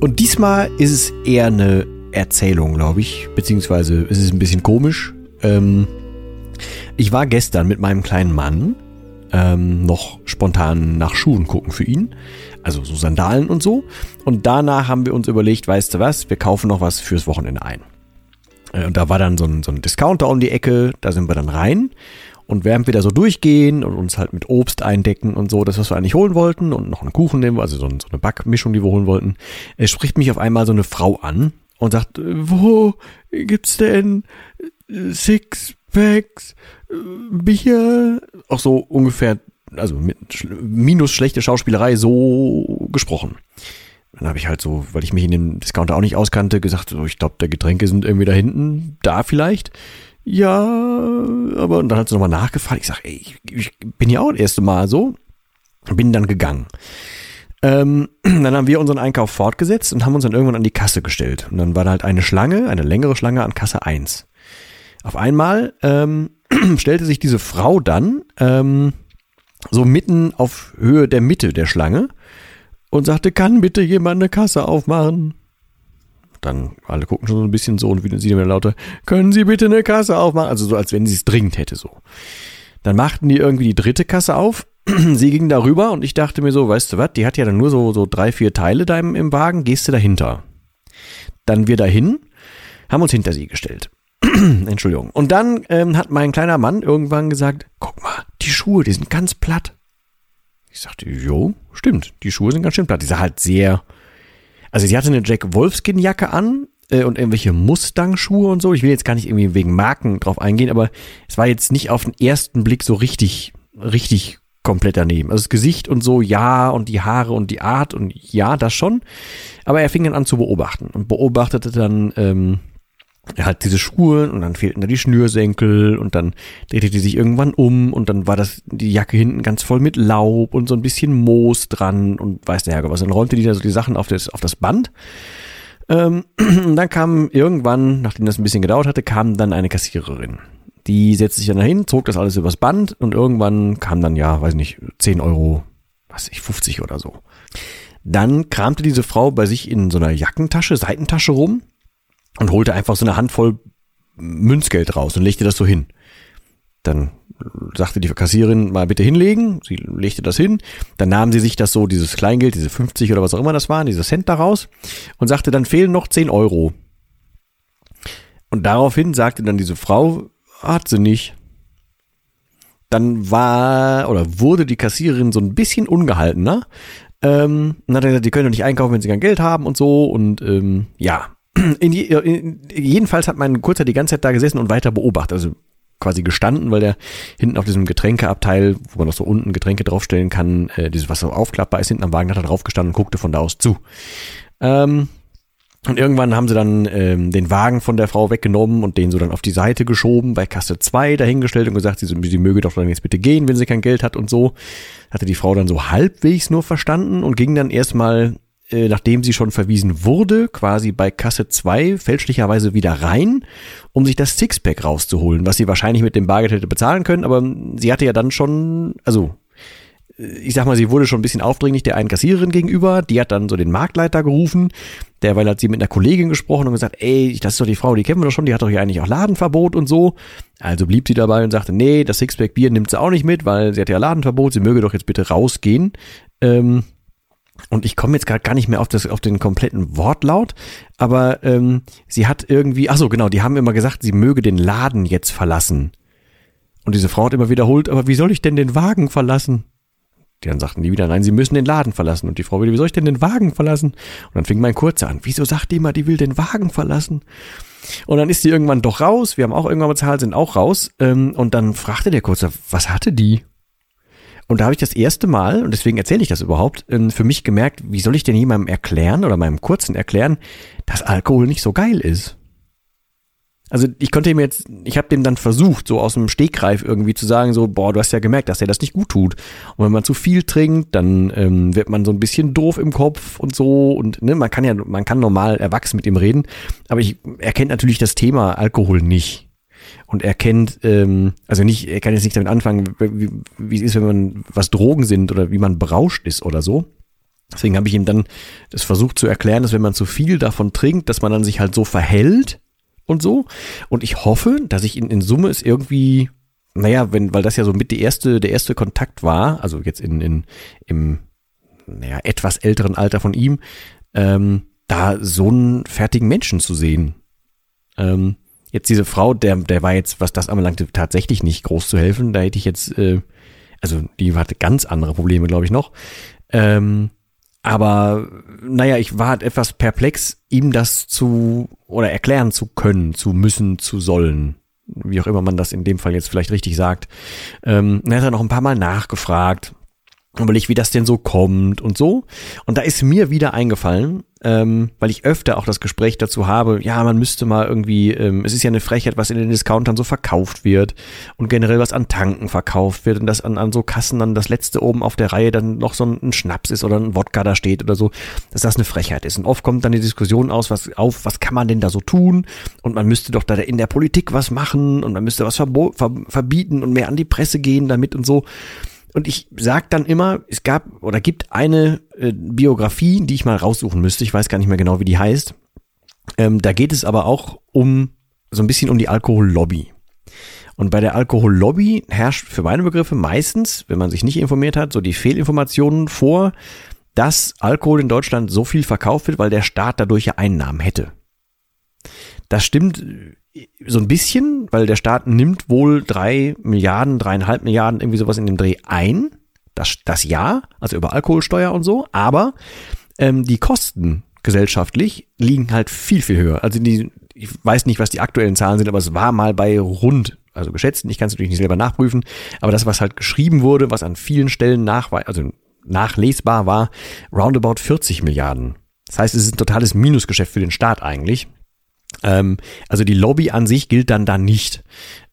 Und diesmal ist es eher eine Erzählung, glaube ich, beziehungsweise es ist ein bisschen komisch. Ähm, ich war gestern mit meinem kleinen Mann ähm, noch spontan nach Schuhen gucken für ihn, also so Sandalen und so. Und danach haben wir uns überlegt, weißt du was, wir kaufen noch was fürs Wochenende ein. Äh, und da war dann so ein, so ein Discounter um die Ecke, da sind wir dann rein. Und während wir da so durchgehen und uns halt mit Obst eindecken und so, das, was wir eigentlich holen wollten und noch einen Kuchen nehmen, also so, so eine Backmischung, die wir holen wollten, es spricht mich auf einmal so eine Frau an und sagt, wo gibt's denn Sixpacks, Bier? Auch so ungefähr, also mit minus schlechte Schauspielerei so gesprochen. Dann habe ich halt so, weil ich mich in dem Discounter auch nicht auskannte, gesagt, so, ich glaube, der Getränke sind irgendwie da hinten, da vielleicht ja, aber und dann hat sie nochmal nachgefragt. Ich sage, ey, ich, ich bin ja auch das erste Mal so. Bin dann gegangen. Ähm, dann haben wir unseren Einkauf fortgesetzt und haben uns dann irgendwann an die Kasse gestellt. Und dann war da halt eine Schlange, eine längere Schlange an Kasse 1. Auf einmal ähm, stellte sich diese Frau dann ähm, so mitten auf Höhe der Mitte der Schlange und sagte, kann bitte jemand eine Kasse aufmachen? Dann alle gucken schon so ein bisschen so und wie sie dann lauter, können Sie bitte eine Kasse aufmachen? Also so, als wenn sie es dringend hätte so. Dann machten die irgendwie die dritte Kasse auf. sie ging darüber und ich dachte mir so, weißt du was, die hat ja dann nur so, so drei, vier Teile da im, im Wagen, gehst du dahinter. Dann wir dahin, haben uns hinter sie gestellt. Entschuldigung. Und dann ähm, hat mein kleiner Mann irgendwann gesagt, guck mal, die Schuhe, die sind ganz platt. Ich sagte, jo, stimmt, die Schuhe sind ganz schön platt. Die sah halt sehr, also sie hatte eine Jack Wolfskin Jacke an äh, und irgendwelche Mustang Schuhe und so. Ich will jetzt gar nicht irgendwie wegen Marken drauf eingehen, aber es war jetzt nicht auf den ersten Blick so richtig, richtig komplett daneben. Also das Gesicht und so, ja, und die Haare und die Art und ja, das schon. Aber er fing dann an zu beobachten und beobachtete dann ähm, er hat diese Schuhe und dann fehlten da die Schnürsenkel und dann drehte die sich irgendwann um und dann war das die Jacke hinten ganz voll mit Laub und so ein bisschen Moos dran und weiß der Herr was. Dann räumte die da so die Sachen auf das, auf das Band. Ähm, und dann kam irgendwann, nachdem das ein bisschen gedauert hatte, kam dann eine Kassiererin. Die setzte sich dann dahin, zog das alles übers Band und irgendwann kam dann, ja, weiß nicht, 10 Euro, weiß ich, 50 oder so. Dann kramte diese Frau bei sich in so einer Jackentasche, Seitentasche rum und holte einfach so eine Handvoll Münzgeld raus und legte das so hin. Dann sagte die Kassierin mal bitte hinlegen. Sie legte das hin. Dann nahm sie sich das so, dieses Kleingeld, diese 50 oder was auch immer das waren, diese Cent daraus und sagte, dann fehlen noch 10 Euro. Und daraufhin sagte dann diese Frau, hat sie nicht. Dann war oder wurde die Kassiererin so ein bisschen ungehaltener. Ähm, und hat gesagt, die können doch nicht einkaufen, wenn sie kein Geld haben und so. Und ähm, ja, in, in, jedenfalls hat mein Kurzer die ganze Zeit da gesessen und weiter beobachtet. Also quasi gestanden, weil der hinten auf diesem Getränkeabteil, wo man noch so unten Getränke draufstellen kann, äh, dieses was so aufklappbar ist, hinten am Wagen hat er drauf gestanden und guckte von da aus zu. Ähm, und irgendwann haben sie dann ähm, den Wagen von der Frau weggenommen und den so dann auf die Seite geschoben, bei Kasse 2 dahingestellt und gesagt, sie, sie möge doch dann jetzt bitte gehen, wenn sie kein Geld hat und so. Hatte die Frau dann so halbwegs nur verstanden und ging dann erstmal äh, nachdem sie schon verwiesen wurde, quasi bei Kasse 2 fälschlicherweise wieder rein, um sich das Sixpack rauszuholen, was sie wahrscheinlich mit dem Bargeld hätte bezahlen können, aber sie hatte ja dann schon, also äh, ich sag mal, sie wurde schon ein bisschen aufdringlich der einen Kassiererin gegenüber, die hat dann so den Marktleiter gerufen, derweil hat sie mit einer Kollegin gesprochen und gesagt, ey, das ist doch die Frau, die kennen wir doch schon, die hat doch hier eigentlich auch Ladenverbot und so. Also blieb sie dabei und sagte, nee, das Sixpack Bier nimmt sie auch nicht mit, weil sie hat ja Ladenverbot, sie möge doch jetzt bitte rausgehen. Ähm, und ich komme jetzt gerade gar nicht mehr auf, das, auf den kompletten Wortlaut, aber ähm, sie hat irgendwie, ach so genau, die haben immer gesagt, sie möge den Laden jetzt verlassen. Und diese Frau hat immer wiederholt, aber wie soll ich denn den Wagen verlassen? Die dann sagten die wieder, nein, sie müssen den Laden verlassen. Und die Frau wieder, wie soll ich denn den Wagen verlassen? Und dann fing mein Kurzer an, wieso sagt die immer, die will den Wagen verlassen? Und dann ist die irgendwann doch raus, wir haben auch irgendwann bezahlt, sind auch raus. Ähm, und dann fragte der Kurzer, was hatte die? Und da habe ich das erste Mal, und deswegen erzähle ich das überhaupt, ähm, für mich gemerkt, wie soll ich denn jemandem erklären oder meinem Kurzen erklären, dass Alkohol nicht so geil ist. Also ich konnte ihm jetzt, ich habe dem dann versucht, so aus dem Stegreif irgendwie zu sagen, so, boah, du hast ja gemerkt, dass er das nicht gut tut. Und wenn man zu viel trinkt, dann ähm, wird man so ein bisschen doof im Kopf und so. Und ne, man kann ja, man kann normal erwachsen mit ihm reden, aber ich, er kennt natürlich das Thema Alkohol nicht. Und er kennt, ähm, also nicht, er kann jetzt nicht damit anfangen, wie, wie es ist, wenn man was Drogen sind oder wie man berauscht ist oder so. Deswegen habe ich ihm dann das versucht zu erklären, dass wenn man zu viel davon trinkt, dass man dann sich halt so verhält und so. Und ich hoffe, dass ich in, in Summe es irgendwie, naja, wenn, weil das ja so mit die erste, der erste Kontakt war, also jetzt in, in im naja, etwas älteren Alter von ihm, ähm, da so einen fertigen Menschen zu sehen. Ähm, jetzt diese Frau, der, der war jetzt, was das anbelangte, tatsächlich nicht groß zu helfen. Da hätte ich jetzt, äh, also die hatte ganz andere Probleme, glaube ich, noch. Ähm, aber naja, ich war halt etwas perplex, ihm das zu oder erklären zu können, zu müssen, zu sollen. Wie auch immer man das in dem Fall jetzt vielleicht richtig sagt. Ähm, dann hat er noch ein paar Mal nachgefragt, überlegt, wie das denn so kommt und so. Und da ist mir wieder eingefallen, ähm, weil ich öfter auch das Gespräch dazu habe, ja, man müsste mal irgendwie, ähm, es ist ja eine Frechheit, was in den Discountern so verkauft wird und generell was an Tanken verkauft wird und dass an, an so Kassen dann das letzte oben auf der Reihe dann noch so ein, ein Schnaps ist oder ein Wodka da steht oder so, dass das eine Frechheit ist. Und oft kommt dann die Diskussion aus, was, auf, was kann man denn da so tun? Und man müsste doch da in der Politik was machen und man müsste was verbieten und mehr an die Presse gehen damit und so. Und ich sag dann immer, es gab oder gibt eine äh, Biografie, die ich mal raussuchen müsste. Ich weiß gar nicht mehr genau, wie die heißt. Ähm, da geht es aber auch um so ein bisschen um die Alkohollobby. Und bei der Alkohollobby herrscht für meine Begriffe meistens, wenn man sich nicht informiert hat, so die Fehlinformationen vor, dass Alkohol in Deutschland so viel verkauft wird, weil der Staat dadurch ja Einnahmen hätte. Das stimmt so ein bisschen, weil der Staat nimmt wohl drei Milliarden, dreieinhalb Milliarden, irgendwie sowas in dem Dreh ein. Das, das ja, also über Alkoholsteuer und so, aber ähm, die Kosten gesellschaftlich liegen halt viel, viel höher. Also die, ich weiß nicht, was die aktuellen Zahlen sind, aber es war mal bei rund, also geschätzt, ich kann es natürlich nicht selber nachprüfen, aber das, was halt geschrieben wurde, was an vielen Stellen nachweis, also nachlesbar war, roundabout 40 Milliarden. Das heißt, es ist ein totales Minusgeschäft für den Staat eigentlich. Ähm, also die Lobby an sich gilt dann da nicht.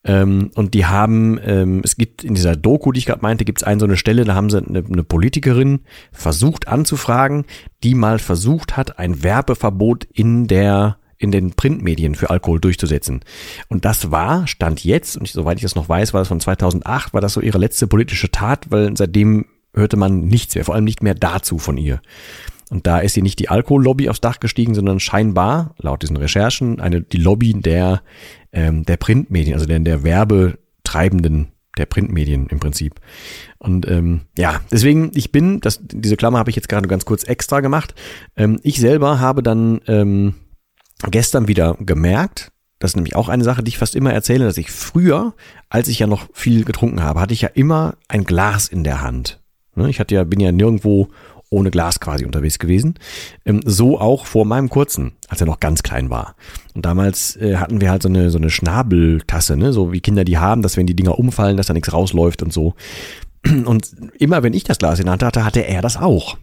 Ähm, und die haben, ähm, es gibt in dieser Doku, die ich gerade meinte, gibt es eine so eine Stelle, da haben sie eine, eine, Politikerin versucht anzufragen, die mal versucht hat, ein Werbeverbot in der in den Printmedien für Alkohol durchzusetzen. Und das war, stand jetzt, und soweit ich das noch weiß, war das von 2008, war das so ihre letzte politische Tat, weil seitdem hörte man nichts mehr, vor allem nicht mehr dazu von ihr. Und da ist sie nicht die Alkohollobby aufs Dach gestiegen, sondern scheinbar, laut diesen Recherchen, eine, die Lobby der, ähm, der Printmedien, also der, der Werbetreibenden der Printmedien im Prinzip. Und ähm, ja, deswegen, ich bin, das, diese Klammer habe ich jetzt gerade ganz kurz extra gemacht. Ähm, ich selber habe dann ähm, gestern wieder gemerkt, das ist nämlich auch eine Sache, die ich fast immer erzähle, dass ich früher, als ich ja noch viel getrunken habe, hatte ich ja immer ein Glas in der Hand. Ne, ich hatte ja, bin ja nirgendwo ohne Glas quasi unterwegs gewesen. Ähm, so auch vor meinem kurzen, als er noch ganz klein war. Und damals äh, hatten wir halt so eine, so eine Schnabeltasse, ne? so wie Kinder die haben, dass wenn die Dinger umfallen, dass da nichts rausläuft und so. Und immer wenn ich das Glas in der Hand hatte, hatte er das auch.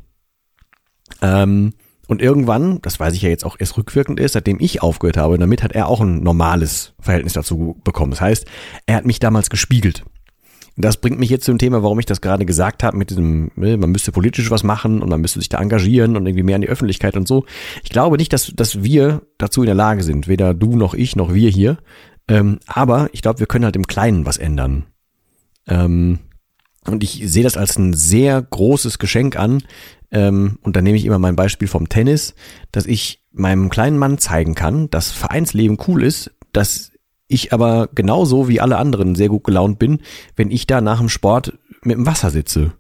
Ähm, und irgendwann, das weiß ich ja jetzt auch erst rückwirkend ist, seitdem ich aufgehört habe, damit hat er auch ein normales Verhältnis dazu bekommen. Das heißt, er hat mich damals gespiegelt. Das bringt mich jetzt zum Thema, warum ich das gerade gesagt habe, mit diesem, ne, man müsste politisch was machen und man müsste sich da engagieren und irgendwie mehr in die Öffentlichkeit und so. Ich glaube nicht, dass, dass wir dazu in der Lage sind, weder du noch ich noch wir hier. Ähm, aber ich glaube, wir können halt im Kleinen was ändern. Ähm, und ich sehe das als ein sehr großes Geschenk an. Ähm, und da nehme ich immer mein Beispiel vom Tennis, dass ich meinem kleinen Mann zeigen kann, dass Vereinsleben cool ist, dass ich aber genauso wie alle anderen sehr gut gelaunt bin, wenn ich da nach dem Sport mit dem Wasser sitze.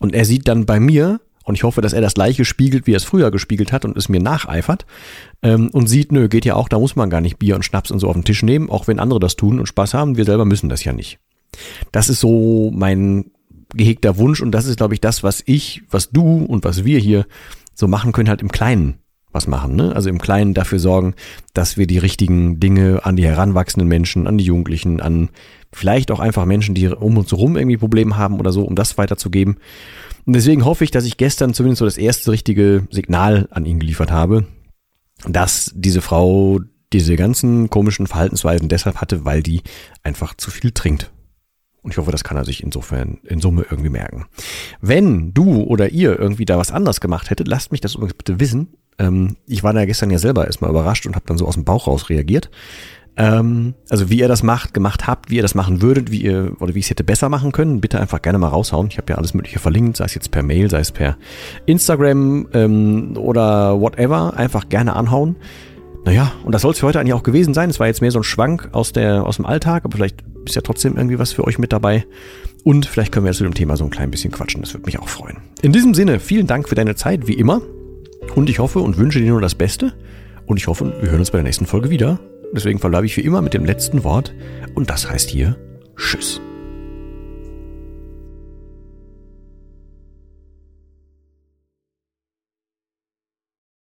Und er sieht dann bei mir, Und ich hoffe, dass er das gleiche spiegelt, wie er es früher gespiegelt hat und es mir nacheifert ähm, und sieht, nö, geht ja auch, da muss man gar nicht Bier und Schnaps und so auf den Tisch nehmen, auch wenn andere das tun und Spaß haben. Wir selber müssen das ja nicht. Das ist so mein gehegter Wunsch und das ist, glaube ich, das, was ich, was du und was wir hier so machen können, halt im Kleinen was machen. Ne? Also im Kleinen dafür sorgen, dass wir die richtigen Dinge an die heranwachsenden Menschen, an die Jugendlichen, an vielleicht auch einfach Menschen, die um uns herum irgendwie Probleme haben oder so, um das weiterzugeben. Und deswegen hoffe ich, dass ich gestern zumindest so das erste richtige Signal an ihn geliefert habe, dass diese Frau diese ganzen komischen Verhaltensweisen deshalb hatte, weil die einfach zu viel trinkt. Und ich hoffe, das kann er sich insofern in Summe irgendwie merken. Wenn du oder ihr irgendwie da was anders gemacht hättet, lasst mich das übrigens bitte wissen. Ähm, ich war da gestern ja selber erstmal überrascht und habe dann so aus dem Bauch raus reagiert. Ähm, also wie ihr das macht, gemacht habt, wie ihr das machen würdet, wie ihr oder wie ich es hätte besser machen können, bitte einfach gerne mal raushauen. Ich habe ja alles Mögliche verlinkt, sei es jetzt per Mail, sei es per Instagram ähm, oder whatever. Einfach gerne anhauen. Naja, und das soll es für heute eigentlich auch gewesen sein. Es war jetzt mehr so ein Schwank aus, der, aus dem Alltag, aber vielleicht ist ja trotzdem irgendwie was für euch mit dabei. Und vielleicht können wir zu dem Thema so ein klein bisschen quatschen. Das würde mich auch freuen. In diesem Sinne, vielen Dank für deine Zeit, wie immer. Und ich hoffe und wünsche dir nur das Beste. Und ich hoffe, wir hören uns bei der nächsten Folge wieder. Deswegen verbleibe ich wie immer mit dem letzten Wort und das heißt hier Tschüss.